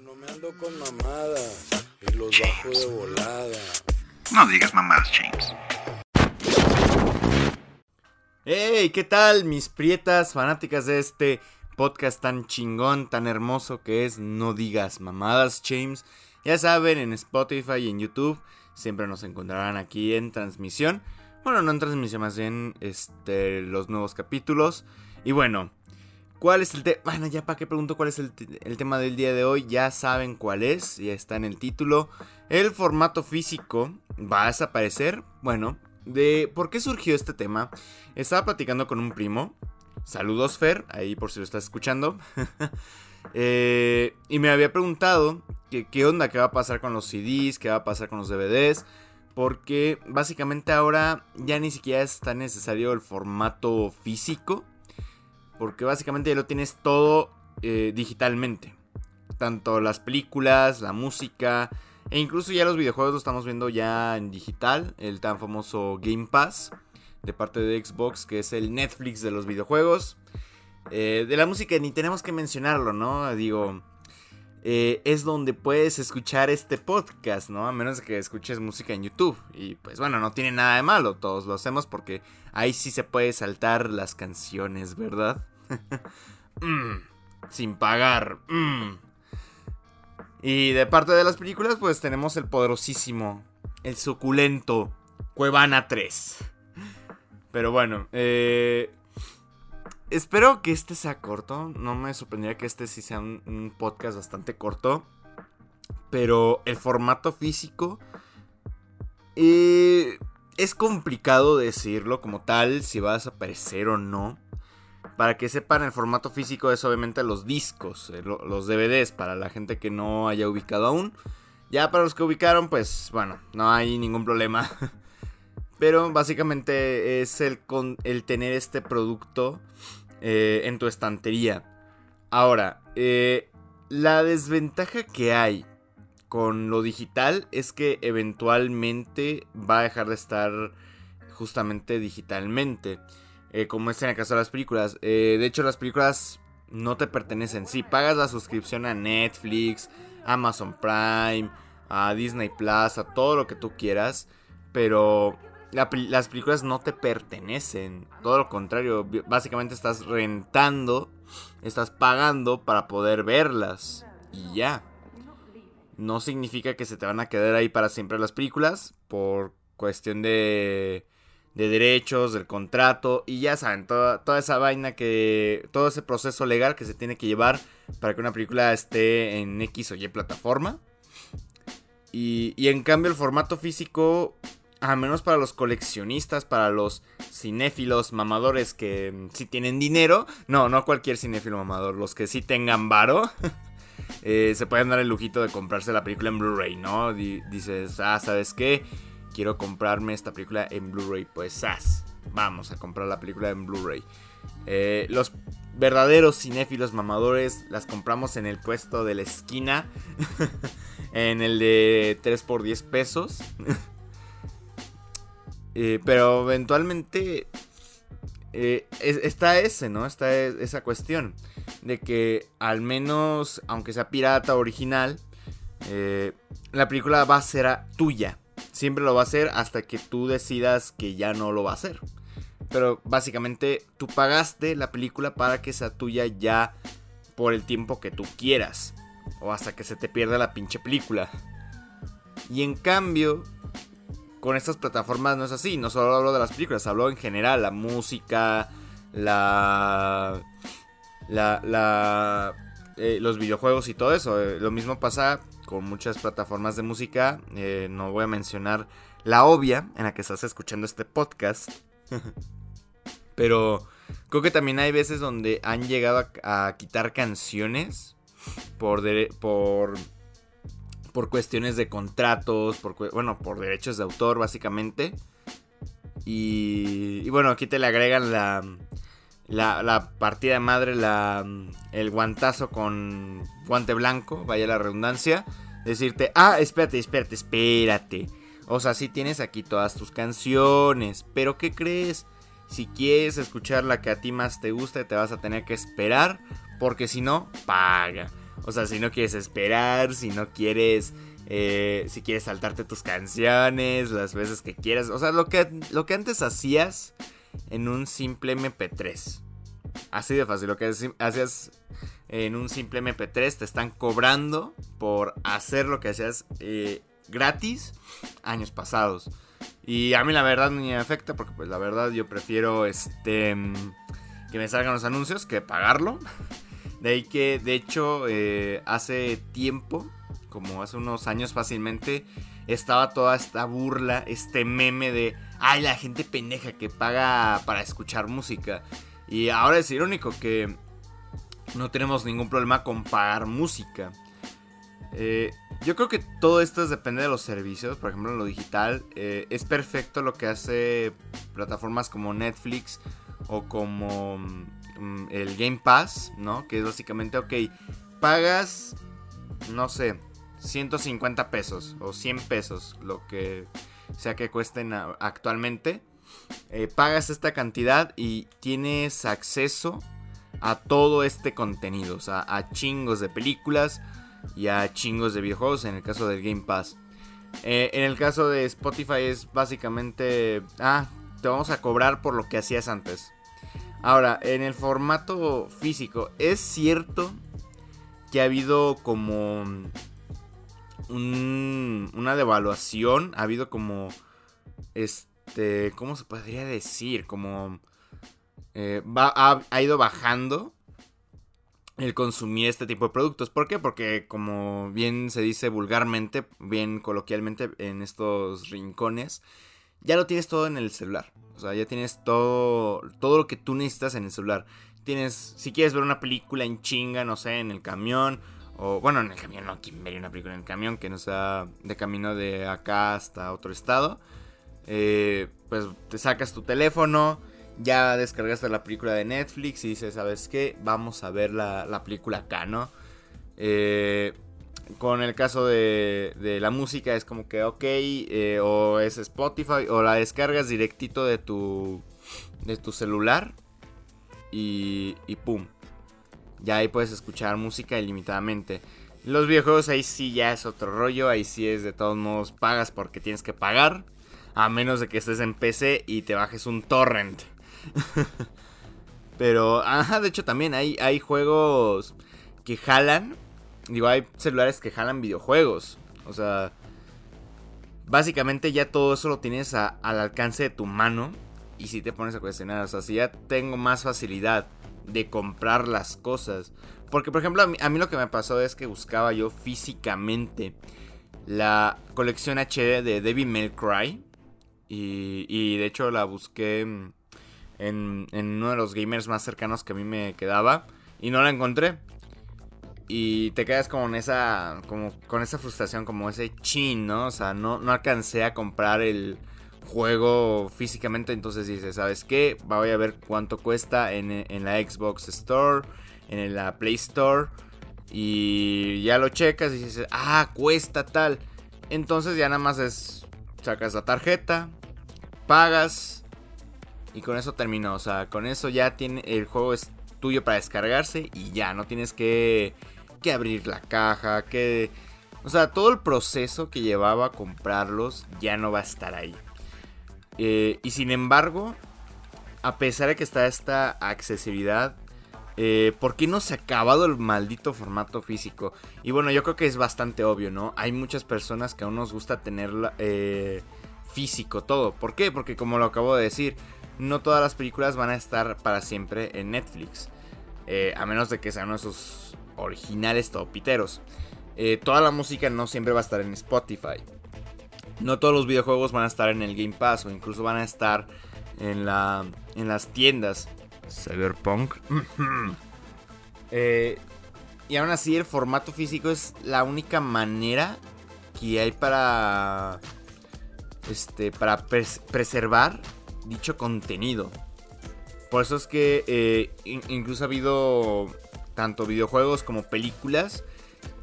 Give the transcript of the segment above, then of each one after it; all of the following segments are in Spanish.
Yo no me ando con mamadas y los bajo de volada. No digas mamadas, James. ¡Hey! ¿Qué tal, mis prietas fanáticas de este podcast tan chingón, tan hermoso que es No Digas Mamadas, James? Ya saben, en Spotify y en YouTube siempre nos encontrarán aquí en transmisión. Bueno, no en transmisión, más bien este, los nuevos capítulos. Y bueno, ¿cuál es el tema? Bueno, ya para qué pregunto cuál es el, tema del día de hoy. Ya saben cuál es, ya está en el título. El formato físico va a desaparecer. Bueno, de por qué surgió este tema. Estaba platicando con un primo. Saludos, Fer, ahí por si lo estás escuchando. Eh, y me había preguntado qué onda, qué va a pasar con los CDs, qué va a pasar con los DVDs. Porque básicamente ahora ya ni siquiera es tan necesario el formato físico. Porque básicamente ya lo tienes todo eh, digitalmente. Tanto las películas, la música, e incluso ya los videojuegos los estamos viendo ya en digital. El tan famoso Game Pass de parte de Xbox, que es el Netflix de los videojuegos. Eh, de la música ni tenemos que mencionarlo, ¿no? Digo, eh, es donde puedes escuchar este podcast, ¿no? A menos que escuches música en YouTube. Y pues bueno, no tiene nada de malo, todos lo hacemos porque ahí sí se puede saltar las canciones, ¿verdad? mm, sin pagar. Mm. Y de parte de las películas, pues tenemos el poderosísimo, el suculento Cuevana 3. Pero bueno, eh, espero que este sea corto. No me sorprendería que este sí sea un, podcast bastante corto. Pero el formato físico eh, es complicado decirlo como tal, si va a desaparecer o no. Para que sepan, el formato físico es obviamente los discos, eh, lo- los DVDs, para la gente que no haya ubicado aún. Ya para los que ubicaron, pues bueno, no hay ningún problema. Pero básicamente es el, con- el tener este producto eh, en tu estantería. Ahora, eh, la desventaja que hay con lo digital es que eventualmente va a dejar de estar justamente digitalmente. eh, como es en el caso de las películas. De hecho, las películas no te pertenecen. Sí, pagas la suscripción a Netflix, Amazon Prime, a Disney Plus, a todo lo que tú quieras. Pero las películas no te pertenecen. Todo lo contrario, básicamente estás rentando, estás pagando para poder verlas. Y ya. No significa que se te van a quedar ahí para siempre las películas. Por cuestión de, de derechos, del contrato. Y ya saben, toda, toda esa vaina que. Todo ese proceso legal que se tiene que llevar para que una película esté en X o Y plataforma. Y, y en cambio el formato físico, a menos para los coleccionistas, para los cinéfilos mamadores que mm, sí tienen dinero. No, no cualquier cinéfilo mamador, los que sí tengan varo. eh, se pueden dar el lujito de comprarse la película en Blu-ray, ¿no? Di- dices, ah, ¿sabes qué? Quiero comprarme esta película en Blu-ray. Pues, ¡zas! Vamos a comprar la película en Blu-ray. Eh, los verdaderos cinéfilos mamadores las compramos en el puesto de la esquina. en el de 3 por 10 pesos. Eh, pero eventualmente eh, es- está ese, ¿no? Está e- esa cuestión de que al menos, aunque sea pirata original, eh, la película va a ser a- tuya. Siempre lo va a ser hasta que tú decidas que ya no lo va a hacer. Pero básicamente tú pagaste la película para que sea tuya ya por el tiempo que tú quieras. O hasta que se te pierda la pinche película. Y en cambio, con estas plataformas no es así. No solo hablo de las películas, hablo en general. La música, la. La. la eh, los videojuegos y todo eso. Eh, lo mismo pasa con muchas plataformas de música. Eh, no voy a mencionar la obvia en la que estás escuchando este podcast. Pero creo que también hay veces donde han llegado a, a quitar canciones por, dere- por por cuestiones de contratos, bueno, por derechos de autor básicamente. Y, y bueno, aquí te le agregan la, la, la partida de madre, la, el guantazo con guante blanco, vaya la redundancia. Decirte, ah, espérate, espérate, espérate. O sea, sí tienes aquí todas tus canciones, pero ¿qué crees? Si quieres escuchar la que a ti más te gusta, te vas a tener que esperar, porque si no, paga. O sea, si no quieres esperar, si no quieres... Eh, si quieres saltarte tus canciones, las veces que quieras. O sea, lo que, lo que antes hacías en un simple MP3. Así de fácil. Lo que hacías en un simple MP3 te están cobrando por hacer lo que hacías eh, gratis años pasados. Y a mí la verdad ni me afecta porque pues la verdad yo prefiero este que me salgan los anuncios que pagarlo. De ahí que de hecho eh, hace tiempo, como hace unos años fácilmente, estaba toda esta burla, este meme de, ay la gente pendeja que paga para escuchar música. Y ahora es irónico que no tenemos ningún problema con pagar música. Eh, yo creo que todo esto depende de los servicios, por ejemplo en lo digital. Eh, es perfecto lo que hace plataformas como Netflix o como mm, el Game Pass, ¿no? Que es básicamente, ok, pagas, no sé, 150 pesos o 100 pesos, lo que sea que cuesten actualmente. Eh, pagas esta cantidad y tienes acceso a todo este contenido, o sea, a chingos de películas y a chingos de videojuegos en el caso del Game Pass. Eh, en el caso de Spotify es básicamente, ah, te vamos a cobrar por lo que hacías antes. Ahora, en el formato físico, es cierto que ha habido como una devaluación, ha habido como, este, ¿cómo se podría decir? Como eh, ha, ido bajando el consumir este tipo de productos. ¿Por qué? Porque como bien se dice vulgarmente, bien coloquialmente en estos rincones, ya lo tienes todo en el celular. O sea, ya tienes todo, todo lo que tú necesitas en el celular. Tienes, si quieres ver una película en chinga, no sé, en el camión. O bueno, en el camión, no, ¿quién vería una película en el camión? Que no sea de camino de acá hasta otro estado. Eh, pues te sacas tu teléfono, ya descargaste la película de Netflix y dices, ¿sabes qué? Vamos a ver la, película acá, ¿no? Eh, con el caso de, la música es como que, ok, eh, o es Spotify, o la descargas directito de tu, de tu celular y, y pum. Ya ahí puedes escuchar música ilimitadamente. Los videojuegos ahí sí ya es otro rollo, ahí sí es de todos modos pagas porque tienes que pagar. A menos de que estés en PC y te bajes un torrent. Pero, ajá, de hecho también hay, hay juegos que jalan. Digo, hay celulares que jalan videojuegos. O sea, básicamente ya todo eso lo tienes al alcance de tu mano. Y si te pones a cuestionar, o sea, si ya tengo más facilidad de comprar las cosas. Porque, por ejemplo, a mí, lo que me pasó es que buscaba yo físicamente la colección HD de Devil May Cry. Y, y de hecho la busqué en, uno de los gamers más cercanos que a mí me quedaba y no la encontré. Y te quedas como en esa, como con esa frustración, como ese chin, ¿no? O sea, no, no alcancé a comprar el juego físicamente, entonces dices, ¿sabes qué? Voy a ver cuánto cuesta en, en la Xbox Store, en la Play Store. Y ya lo checas y dices, ah, cuesta tal. Entonces ya nada más es, sacas la tarjeta, pagas y con eso terminó. O sea, con eso ya tiene. El juego es tuyo para descargarse. Y ya, no tienes que. Que abrir la caja. Que. O sea, todo el proceso que llevaba a comprarlos ya no va a estar ahí. Eh, y sin embargo, a pesar de que está esta accesibilidad, eh, ¿por qué no se ha acabado el maldito formato físico? Y bueno, yo creo que es bastante obvio, ¿no? Hay muchas personas que aún nos gusta tener eh, físico todo. ¿Por qué? Porque como lo acabo de decir, no todas las películas van a estar para siempre en Netflix. A menos de que sean sus originales topiteros. Eh, toda la música no siempre va a estar en Spotify. No todos los videojuegos van a estar en el Game Pass o incluso van a estar en, la, en las tiendas. Cyberpunk. Eh, y aún así el formato físico es la única manera que hay para este para preservar dicho contenido. Por eso es que eh, incluso ha habido tanto videojuegos como películas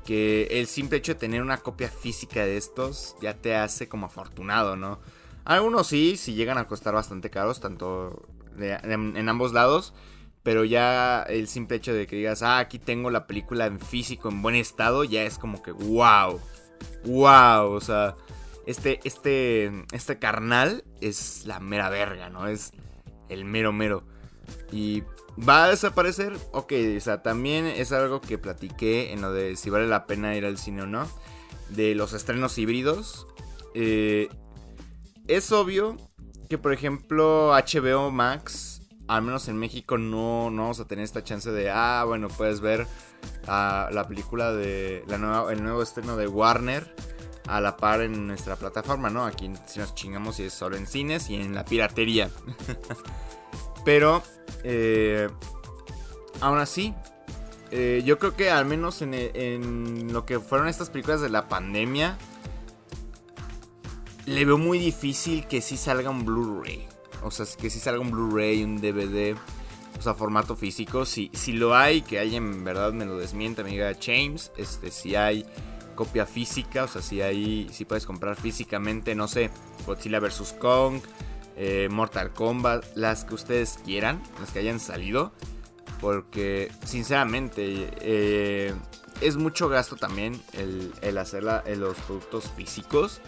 que el simple hecho de tener una copia física de estos ya te hace como afortunado, ¿no? Algunos sí, sí llegan a costar bastante caros, tanto en ambos lados. Pero ya el simple hecho de que digas, ah, aquí tengo la película en físico, en buen estado, ya es como que, wow. Wow. O sea, este, este, este carnal es la mera verga, ¿no? Es el mero mero. Y va a desaparecer. Ok, o sea, también es algo que platiqué en lo de si vale la pena ir al cine o no. De los estrenos híbridos. Eh, es obvio que, por ejemplo, HBO Max, al menos en México, no, no vamos a tener esta chance de, ah, bueno, puedes ver la película de la nueva, el nuevo estreno de Warner a la par en nuestra plataforma, ¿no? Aquí si nos chingamos y es solo en cines y en la piratería. Pero, eh, aún así, eh, yo creo que al menos en, lo que fueron estas películas de la pandemia, le veo muy difícil que sí salga un Blu-ray. O sea, que sí salga un Blu-ray, un DVD, o sea, formato físico. Si, si lo hay, que alguien en verdad me lo desmienta, me diga James, este, si hay copia física, o sea, si hay, si puedes comprar físicamente, no sé, Godzilla vs. Kong, eh, Mortal Kombat, las que ustedes quieran, las que hayan salido. Porque sinceramente eh, es mucho gasto también el, hacer los productos físicos.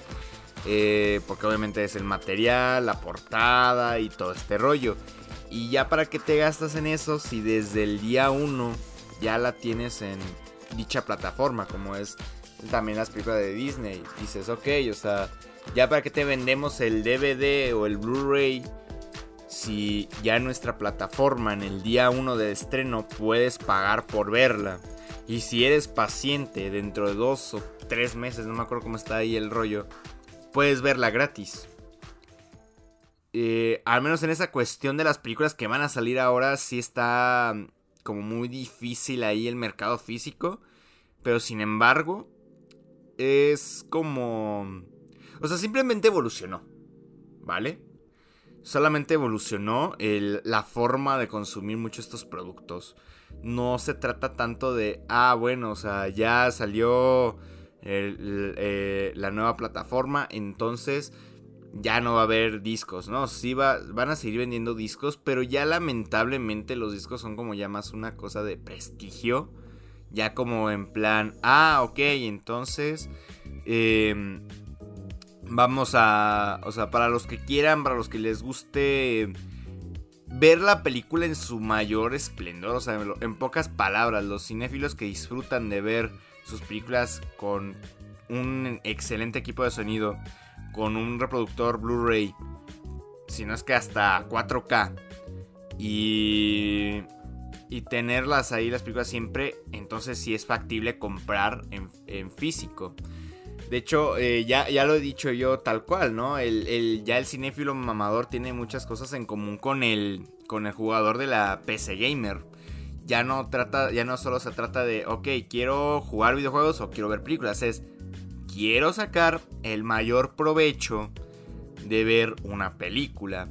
Eh, porque obviamente es el material, la portada y todo este rollo. Y ya para que te gastas en eso si desde el día 1 ya la tienes en dicha plataforma, como es también las películas de Disney. Dices, ok, o sea, ya para que te vendemos el DVD o el Blu-ray, si ya nuestra plataforma en el día 1 de estreno puedes pagar por verla. Y si eres paciente dentro de dos o tres meses, no me acuerdo cómo está ahí el rollo, puedes verla gratis. Eh, al menos en esa cuestión de las películas que van a salir ahora, sí está como muy difícil ahí el mercado físico. Pero sin embargo, es como o sea, simplemente evolucionó. ¿Vale? Solamente evolucionó la forma de consumir muchos estos productos. No se trata tanto de, ah, bueno, o sea, ya salió eh, la nueva plataforma, entonces ya no va a haber discos, ¿no? Sí va, van a seguir vendiendo discos, pero ya lamentablemente los discos son como ya más una cosa de prestigio. Ya como en plan, ah, ok, entonces... Eh, Vamos a, o sea, para los que quieran, para los que les guste ver la película en su mayor esplendor, o sea, en pocas palabras, los cinéfilos que disfrutan de ver sus películas con un excelente equipo de sonido, con un reproductor Blu-ray, si no es que hasta 4K, y, y tenerlas ahí las películas siempre, entonces sí es factible comprar en, en físico. De hecho, eh, ya, ya lo he dicho yo tal cual, ¿no? El, ya el cinéfilo mamador tiene muchas cosas en común con el, con el jugador de la PC Gamer. Ya no, trata, ya no solo se trata de, ok, quiero jugar videojuegos o quiero ver películas. Es, quiero sacar el mayor provecho de ver una película.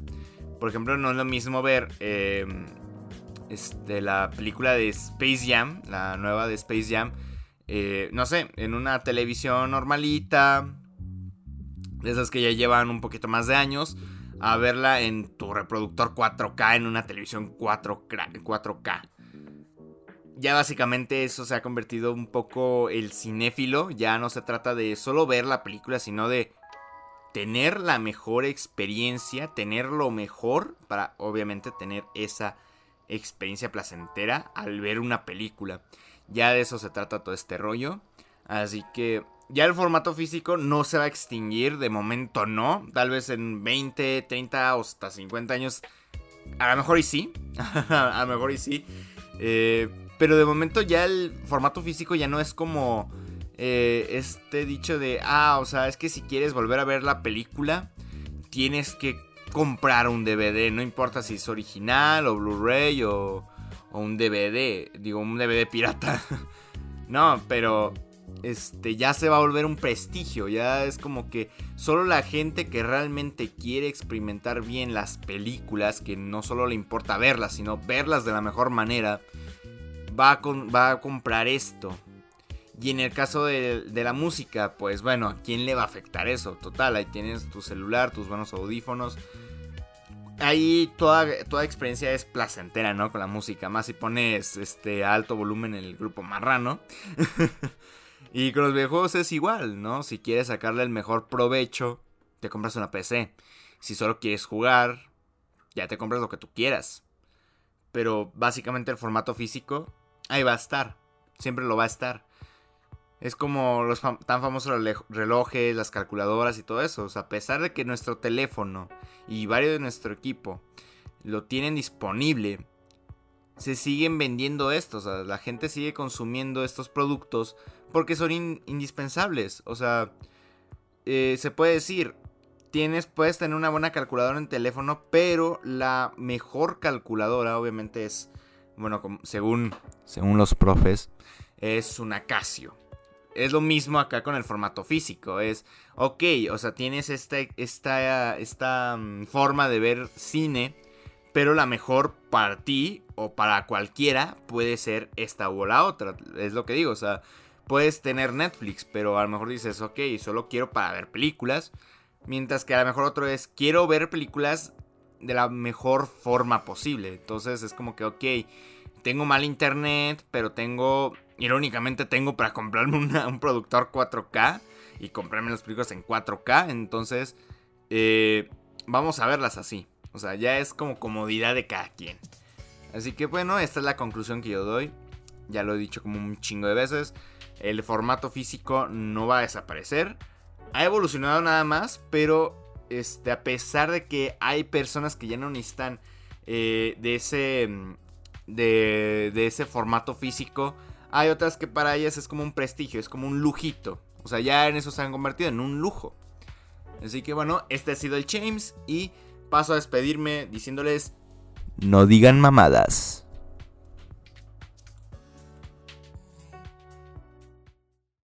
Por ejemplo, no es lo mismo ver em, este, la película de Space Jam, la nueva de Space Jam eh, no sé, en una televisión normalita, de esas que ya llevan un poquito más de años, a verla en tu reproductor 4K, en una televisión 4K. 4K. Ya básicamente eso se ha convertido un poco el cinéfilo, ya no se trata de solo ver la película, sino de tener la mejor experiencia, tener lo mejor para obviamente tener esa experiencia placentera al ver una película. Ya de eso se trata todo este rollo. Así que ya el formato físico no se va a extinguir, de momento no. Tal vez en 20, 30 o hasta 50 años. A lo mejor y sí. a lo mejor y sí. Eh, pero de momento ya el formato físico ya no es como eh, este dicho de, ah, o sea, es que si quieres volver a ver la película, tienes que comprar un DVD. No importa si es original o Blu-ray o un DVD, digo, un DVD pirata. no, pero este ya se va a volver un prestigio, ya es como que solo la gente que realmente quiere experimentar bien las películas, que no solo le importa verlas, sino verlas de la mejor manera, va a, va a comprar esto. Y en el caso de, de, la música, pues bueno, ¿a quién le va a afectar eso? Total, ahí tienes tu celular, tus buenos audífonos ahí toda, toda experiencia es placentera, ¿no? Con la música. Más si pones este alto volumen en el grupo marrano. y con los videojuegos es igual, ¿no? Si quieres sacarle el mejor provecho, te compras una PC. Si solo quieres jugar, ya te compras lo que tú quieras. Pero básicamente el formato físico, ahí va a estar. Siempre lo va a estar. Es como los tan famosos relojes, las calculadoras y todo eso. O sea, a pesar de que nuestro teléfono y varios de nuestro equipo lo tienen disponible, se siguen vendiendo estos. O sea, la gente sigue consumiendo estos productos porque son indispensables. O sea, eh, se puede decir, tienes, puedes tener una buena calculadora en teléfono, pero la mejor calculadora, obviamente, es, bueno, según, según los profes, es una Casio es lo mismo acá con el formato físico. Es, ok, o sea, tienes esta, esta, esta mm, forma de ver cine, pero la mejor para ti o para cualquiera puede ser esta o la otra. Es lo que digo, o sea, puedes tener Netflix, pero a lo mejor dices, ok, solo quiero para ver películas. Mientras que a lo mejor otro es, quiero ver películas de la mejor forma posible. Entonces es como que, ok, tengo mal internet, pero tengo Irónicamente tengo para comprarme un productor 4K y comprarme las películas en 4K. Entonces, eh, vamos a verlas así. O sea, ya es como comodidad de cada quien. Así que bueno, esta es la conclusión que yo doy. Ya lo he dicho como un chingo de veces. El formato físico no va a desaparecer. Ha evolucionado nada más, pero este, a pesar de que hay personas que ya no necesitan eh, de, ese, de, de ese formato físico, hay otras que para ellas es como un prestigio, es como un lujito. O sea, ya en eso se han convertido en un lujo. Así que bueno, este ha sido el James y paso a despedirme diciéndoles... No digan mamadas.